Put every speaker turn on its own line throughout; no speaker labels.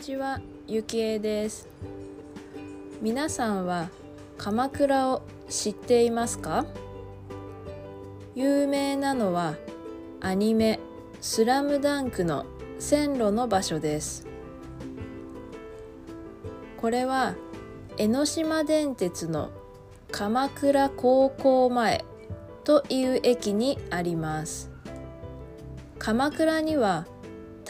ちは、ゆきえです。皆さんは鎌倉を知っていますか？有名なのはアニメスラムダンクの線路の場所です。これは江ノ島電鉄の鎌倉高校前という駅にあります。鎌倉には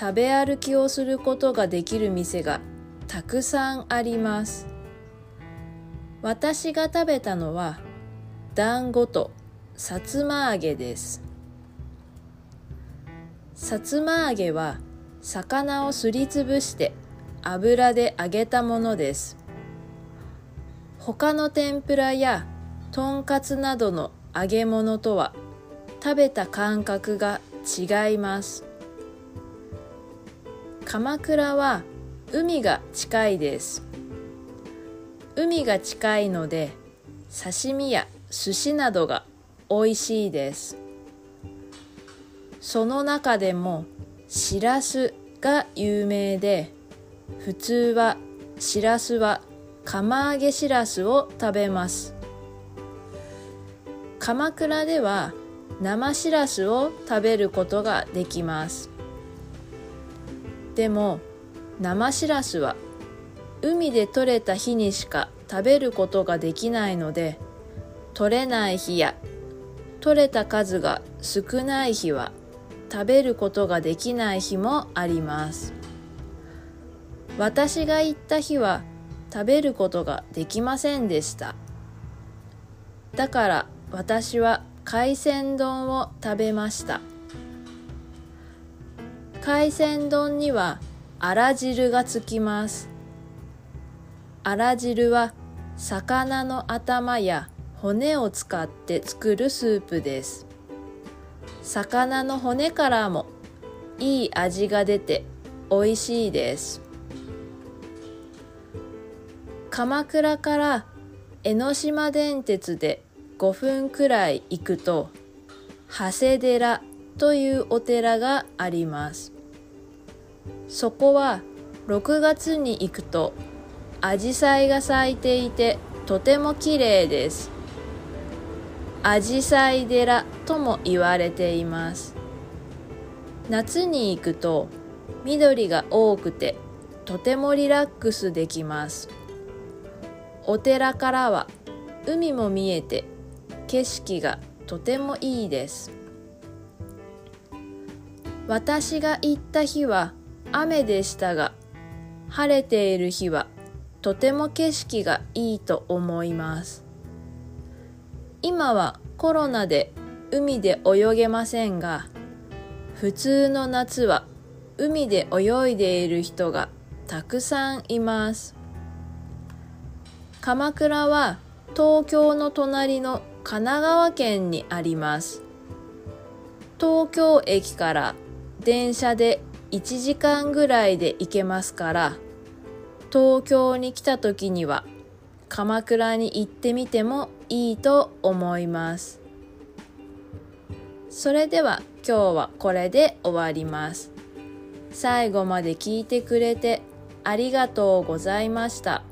食べ歩きをすることができる店がたくさんあります。私が食べたのは団子とさつま揚げです。さつま揚げは魚をすりつぶして油で揚げたものです。他の天ぷらやとんかつなどの揚げ物とは食べた感覚が違います。鎌倉は海が近いです。海が近いので刺身や寿司などが美味しいです。その中でもしらすが有名で普通はしらすは釜揚げしらすを食べます。鎌倉では生しらすを食べることができます。でも生しらすは海で採れた日にしか食べることができないので取れない日や取れた数が少ない日は食べることができない日もあります。私が行った日は食べることができませんでした。だから私は海鮮丼を食べました。海鮮丼にはあら汁がつきます。あら汁は魚の頭や骨を使って作るスープです。魚の骨からもいい味が出て美味しいです。鎌倉から江ノ島電鉄で5分くらい行くと長谷寺というお寺があります。そこは6月に行くとアジサイが咲いていてとても綺麗です。アジサイ寺とも言われています。夏に行くと緑が多くてとてもリラックスできます。お寺からは海も見えて景色がとてもいいです。私が行った日は雨でしたが晴れている日はとても景色がいいと思います。今はコロナで海で泳げませんが普通の夏は海で泳いでいる人がたくさんいます。鎌倉は東京の隣の神奈川県にあります。東京駅から電車で1時間ぐらいで行けますから東京に来た時には鎌倉に行ってみてもいいと思いますそれでは今日はこれで終わります最後まで聞いてくれてありがとうございました。